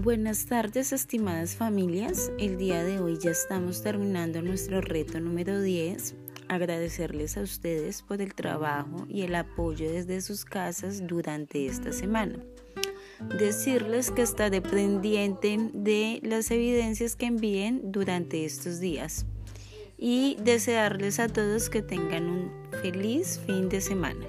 Buenas tardes, estimadas familias. El día de hoy ya estamos terminando nuestro reto número 10. Agradecerles a ustedes por el trabajo y el apoyo desde sus casas durante esta semana. Decirles que estaré pendiente de las evidencias que envíen durante estos días y desearles a todos que tengan un feliz fin de semana.